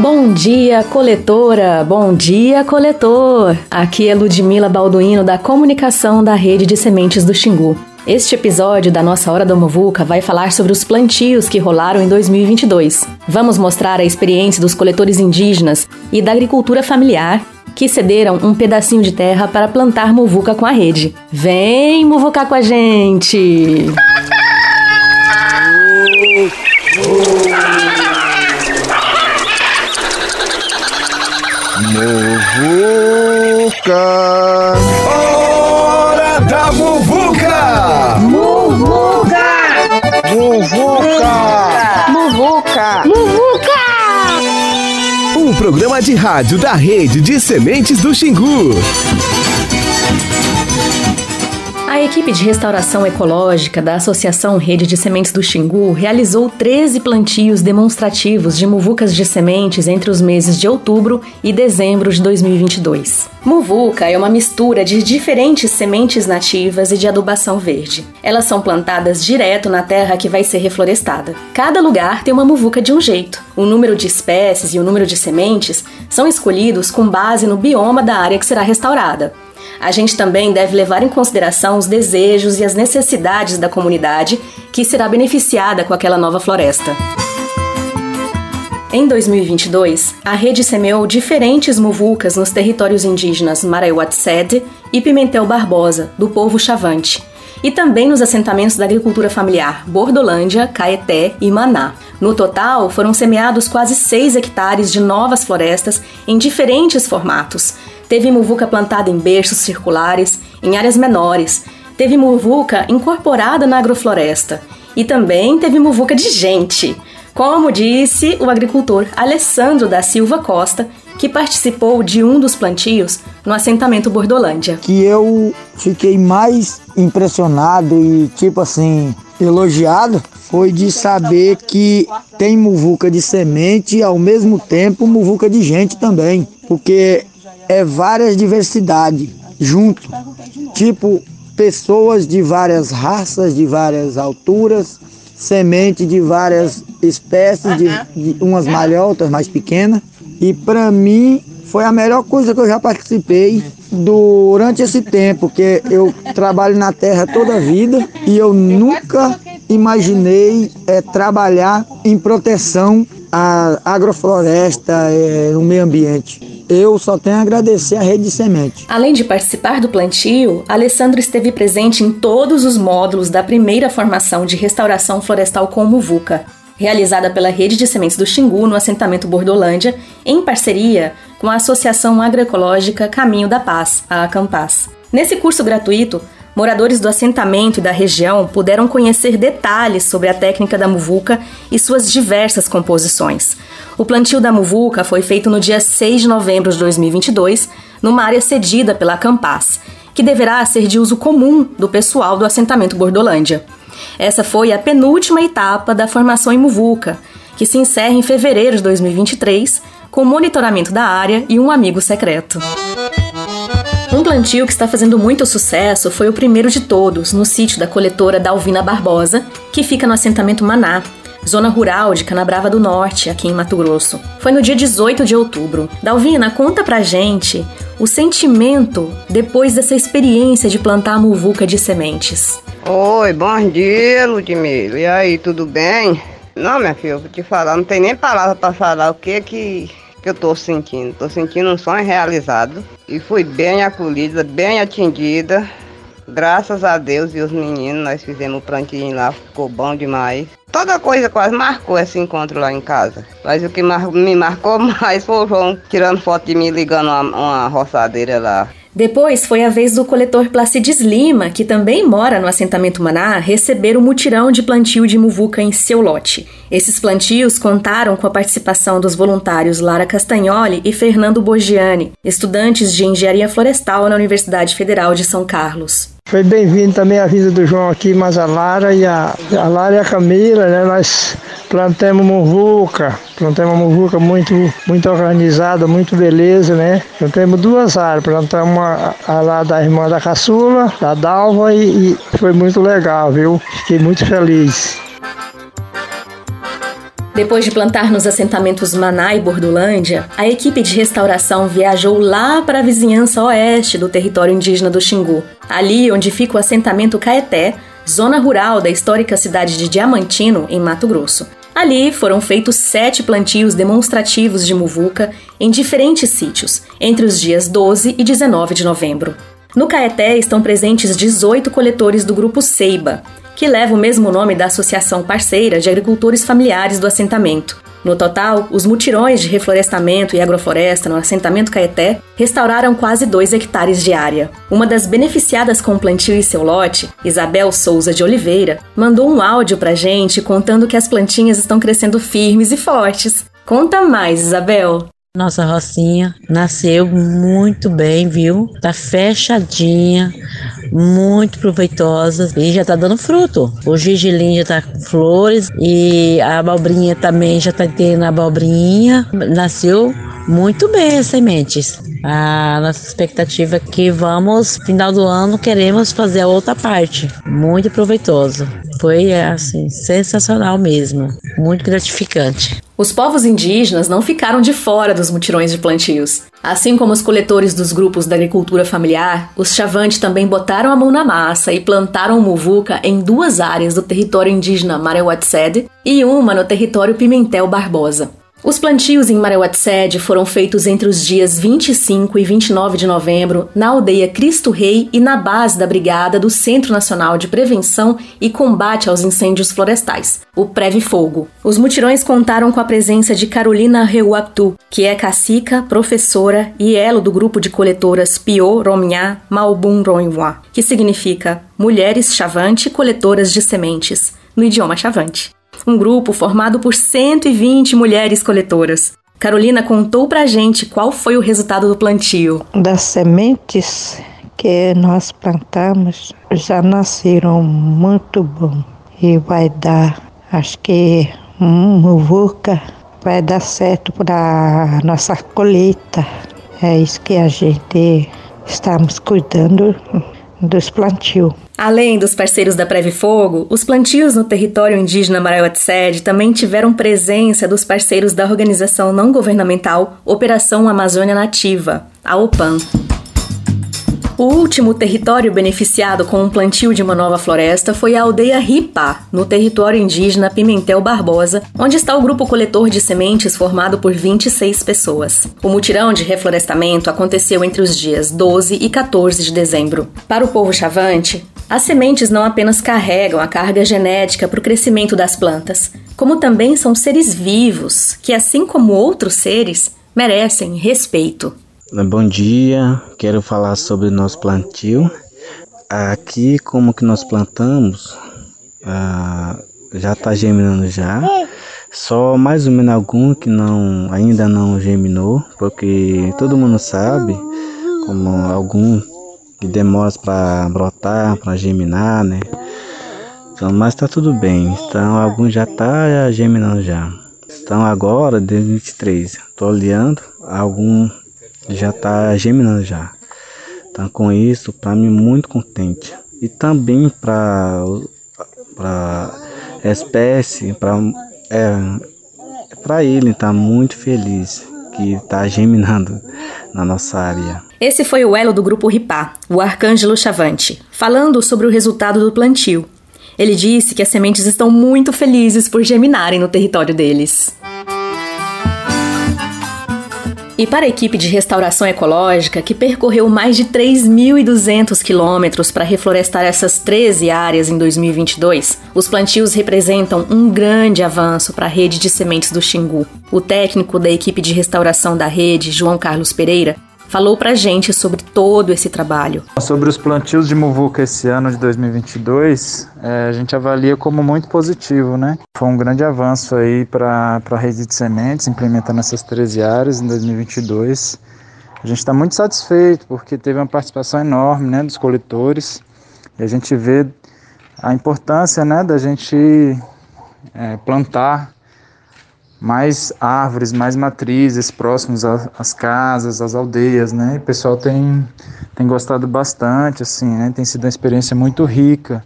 Bom dia, coletora! Bom dia, coletor! Aqui é Ludmila Balduino da Comunicação da Rede de Sementes do Xingu. Este episódio da nossa Hora da Movuca vai falar sobre os plantios que rolaram em 2022. Vamos mostrar a experiência dos coletores indígenas e da agricultura familiar que cederam um pedacinho de terra para plantar muvuca com a rede. Vem muvucar com a gente! Muvuca. Hora da Muvuca! Muvuca! Muvuca. Muvuca! Muvuca! Um programa de rádio da rede de sementes do Xingu. A equipe de restauração ecológica da Associação Rede de Sementes do Xingu realizou 13 plantios demonstrativos de muvucas de sementes entre os meses de outubro e dezembro de 2022. Muvuca é uma mistura de diferentes sementes nativas e de adubação verde. Elas são plantadas direto na terra que vai ser reflorestada. Cada lugar tem uma muvuca de um jeito. O número de espécies e o número de sementes são escolhidos com base no bioma da área que será restaurada. A gente também deve levar em consideração os desejos e as necessidades da comunidade que será beneficiada com aquela nova floresta. Em 2022, a rede semeou diferentes muvucas nos territórios indígenas Maraiuatsed e Pimentel Barbosa, do povo Chavante, e também nos assentamentos da agricultura familiar Bordolândia, Caeté e Maná. No total, foram semeados quase 6 hectares de novas florestas em diferentes formatos, Teve muvuca plantada em berços circulares, em áreas menores. Teve muvuca incorporada na agrofloresta. E também teve muvuca de gente. Como disse o agricultor Alessandro da Silva Costa, que participou de um dos plantios no assentamento Bordolândia. Que eu fiquei mais impressionado e, tipo assim, elogiado foi de saber que tem muvuca de semente e ao mesmo tempo muvuca de gente também. Porque é várias diversidades junto. Tipo, pessoas de várias raças, de várias alturas, semente de várias espécies, de, de umas maiores, outras mais pequenas. E para mim foi a melhor coisa que eu já participei durante esse tempo, que eu trabalho na terra toda a vida e eu nunca imaginei é, trabalhar em proteção à agrofloresta, é, no meio ambiente eu só tenho a agradecer a Rede de Semente. Além de participar do plantio, Alessandro esteve presente em todos os módulos da primeira formação de restauração florestal com Muvuca, realizada pela Rede de Sementes do Xingu no assentamento Bordolândia, em parceria com a Associação Agroecológica Caminho da Paz, a Acampaz. Nesse curso gratuito, moradores do assentamento e da região puderam conhecer detalhes sobre a técnica da muvuca e suas diversas composições. O plantio da muvuca foi feito no dia 6 de novembro de 2022, numa área cedida pela Campaz, que deverá ser de uso comum do pessoal do assentamento Bordolândia. Essa foi a penúltima etapa da formação em muvuca, que se encerra em fevereiro de 2023, com monitoramento da área e um amigo secreto. Um plantio que está fazendo muito sucesso foi o primeiro de todos, no sítio da coletora Dalvina Barbosa, que fica no assentamento Maná, zona rural de Canabrava do Norte, aqui em Mato Grosso. Foi no dia 18 de outubro. Dalvina, conta pra gente o sentimento depois dessa experiência de plantar a muvuca de sementes. Oi, bom dia, Ludmila. E aí, tudo bem? Não, minha filha, vou te falar, não tem nem palavra para falar o que que que eu tô sentindo. Tô sentindo um sonho realizado e fui bem acolhida, bem atendida. Graças a Deus e os meninos, nós fizemos o plantinho lá, ficou bom demais. Toda coisa quase marcou esse encontro lá em casa. Mas o que me marcou mais foi o João tirando foto de mim ligando uma, uma roçadeira lá. Depois foi a vez do coletor Placides Lima, que também mora no assentamento Maná, receber o mutirão de plantio de muvuca em seu lote. Esses plantios contaram com a participação dos voluntários Lara Castagnoli e Fernando Borgiani, estudantes de engenharia florestal na Universidade Federal de São Carlos. Foi bem-vindo também a vida do João aqui, mas a Lara e a, a Lara e a Camila, né? Nós plantamos muvuca, plantamos muvuca muito, muito organizada, muito beleza, né? Plantamos duas áreas, plantamos a, a lá da irmã da caçula, da Dalva e, e foi muito legal, viu? Fiquei muito feliz. Depois de plantar nos assentamentos Maná e Bordolândia, a equipe de restauração viajou lá para a vizinhança oeste do território indígena do Xingu, ali onde fica o assentamento Caeté, zona rural da histórica cidade de Diamantino, em Mato Grosso. Ali foram feitos sete plantios demonstrativos de muvuca em diferentes sítios, entre os dias 12 e 19 de novembro. No Caeté estão presentes 18 coletores do grupo Seiba, que leva o mesmo nome da associação parceira de agricultores familiares do assentamento. No total, os mutirões de reflorestamento e agrofloresta no assentamento Caeté restauraram quase 2 hectares de área. Uma das beneficiadas com o plantio e seu lote, Isabel Souza de Oliveira, mandou um áudio pra gente contando que as plantinhas estão crescendo firmes e fortes. Conta mais, Isabel! Nossa rocinha nasceu muito bem, viu? Tá fechadinha, muito proveitosa e já tá dando fruto. O gergelim já tá com flores e a abobrinha também já tá tendo abobrinha. Nasceu muito bem as sementes. A nossa expectativa é que vamos, final do ano, queremos fazer a outra parte. Muito proveitoso. Foi assim, sensacional mesmo. Muito gratificante. Os povos indígenas não ficaram de fora dos mutirões de plantios. Assim como os coletores dos grupos da agricultura familiar, os Chavante também botaram a mão na massa e plantaram muvuca em duas áreas do território indígena Marewatssed e uma no território Pimentel Barbosa. Os plantios em Marewatssed foram feitos entre os dias 25 e 29 de novembro na aldeia Cristo Rei e na base da Brigada do Centro Nacional de Prevenção e Combate aos Incêndios Florestais, o Preve Fogo. Os mutirões contaram com a presença de Carolina Reuatu, que é cacica, professora e elo do grupo de coletoras Pio Romnha Malbum Ronhua, que significa Mulheres Chavante Coletoras de Sementes, no idioma Chavante um grupo formado por 120 mulheres coletoras. Carolina contou pra gente qual foi o resultado do plantio. Das sementes que nós plantamos já nasceram muito bom e vai dar, acho que um muvuca vai dar certo para nossa colheita. É isso que a gente estamos cuidando dos plantios. Além dos parceiros da Preve Fogo, os plantios no território indígena Maraiuatsed também tiveram presença dos parceiros da organização não governamental Operação Amazônia Nativa, a OPAN. O último território beneficiado com um plantio de uma nova floresta foi a aldeia Ripá, no território indígena Pimentel Barbosa, onde está o grupo coletor de sementes formado por 26 pessoas. O mutirão de reflorestamento aconteceu entre os dias 12 e 14 de dezembro. Para o povo chavante, as sementes não apenas carregam a carga genética para o crescimento das plantas, como também são seres vivos que, assim como outros seres, merecem respeito. Bom dia, quero falar sobre nosso plantio. Aqui, como que nós plantamos, ah, já está germinando já. Só mais ou menos algum que não ainda não germinou, porque todo mundo sabe, como algum que demora para brotar, para germinar, né? Então, mas está tudo bem. Então, alguns já tá germinando já. Então agora, 2023, tô olhando, algum já está germinando já. Então com isso, para mim muito contente. E também para para espécie, para é, para ele tá muito feliz que está germinando na nossa área. Esse foi o elo do grupo Ripá, o Arcângelo Chavante, falando sobre o resultado do plantio. Ele disse que as sementes estão muito felizes por germinarem no território deles. E para a equipe de restauração ecológica, que percorreu mais de 3.200 quilômetros para reflorestar essas 13 áreas em 2022, os plantios representam um grande avanço para a rede de sementes do Xingu. O técnico da equipe de restauração da rede, João Carlos Pereira, falou pra gente sobre todo esse trabalho. Sobre os plantios de muvuca esse ano de 2022, é, a gente avalia como muito positivo, né? Foi um grande avanço aí para a rede de sementes, implementando essas 13 áreas em 2022. A gente está muito satisfeito porque teve uma participação enorme né, dos coletores e a gente vê a importância né, da gente é, plantar mais árvores, mais matrizes próximos às casas, às aldeias, né? E o pessoal tem, tem gostado bastante, assim, né? Tem sido uma experiência muito rica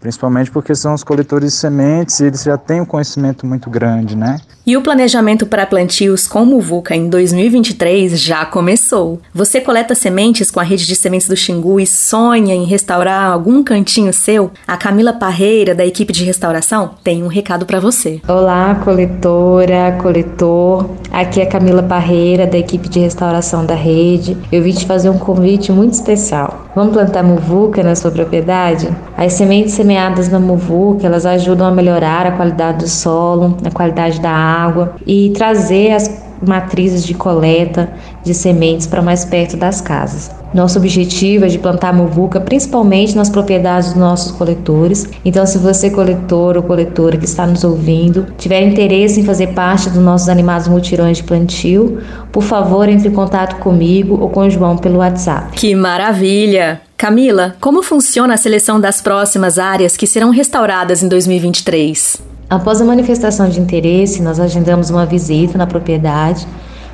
principalmente porque são os coletores de sementes e eles já têm um conhecimento muito grande, né? E o planejamento para plantios com Muvuca em 2023 já começou. Você coleta sementes com a rede de sementes do Xingu e sonha em restaurar algum cantinho seu? A Camila Parreira, da equipe de restauração, tem um recado para você. Olá, coletora, coletor. Aqui é Camila Parreira, da equipe de restauração da rede. Eu vim te fazer um convite muito especial. Vamos plantar muvuca na sua propriedade? As sementes semeadas na muvuca, elas ajudam a melhorar a qualidade do solo, a qualidade da água e trazer as matrizes de coleta de sementes para mais perto das casas. Nosso objetivo é de plantar muvuca principalmente nas propriedades dos nossos coletores. Então, se você coletor ou coletora que está nos ouvindo, tiver interesse em fazer parte dos nossos animados mutirões de plantio, por favor, entre em contato comigo ou com o João pelo WhatsApp. Que maravilha! Camila, como funciona a seleção das próximas áreas que serão restauradas em 2023? Após a manifestação de interesse, nós agendamos uma visita na propriedade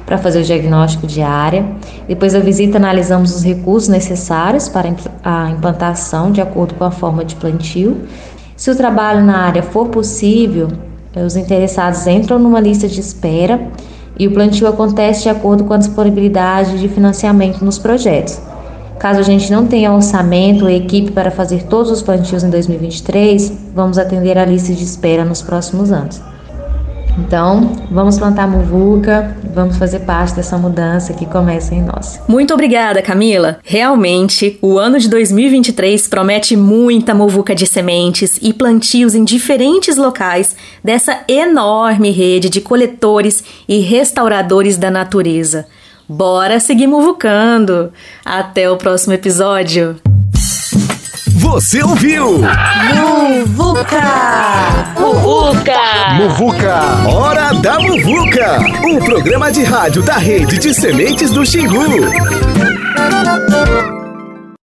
para fazer o diagnóstico de área. Depois da visita, analisamos os recursos necessários para a implantação de acordo com a forma de plantio. Se o trabalho na área for possível, os interessados entram numa lista de espera e o plantio acontece de acordo com a disponibilidade de financiamento nos projetos. Caso a gente não tenha orçamento ou equipe para fazer todos os plantios em 2023, vamos atender a lista de espera nos próximos anos. Então, vamos plantar muvuca, vamos fazer parte dessa mudança que começa em nós. Muito obrigada, Camila. Realmente, o ano de 2023 promete muita muvuca de sementes e plantios em diferentes locais dessa enorme rede de coletores e restauradores da natureza. Bora seguir muvucando. Até o próximo episódio. Você ouviu? Muvuca! Muvuca! Muvuca! Hora da Muvuca! Um programa de rádio da rede de sementes do Xingu.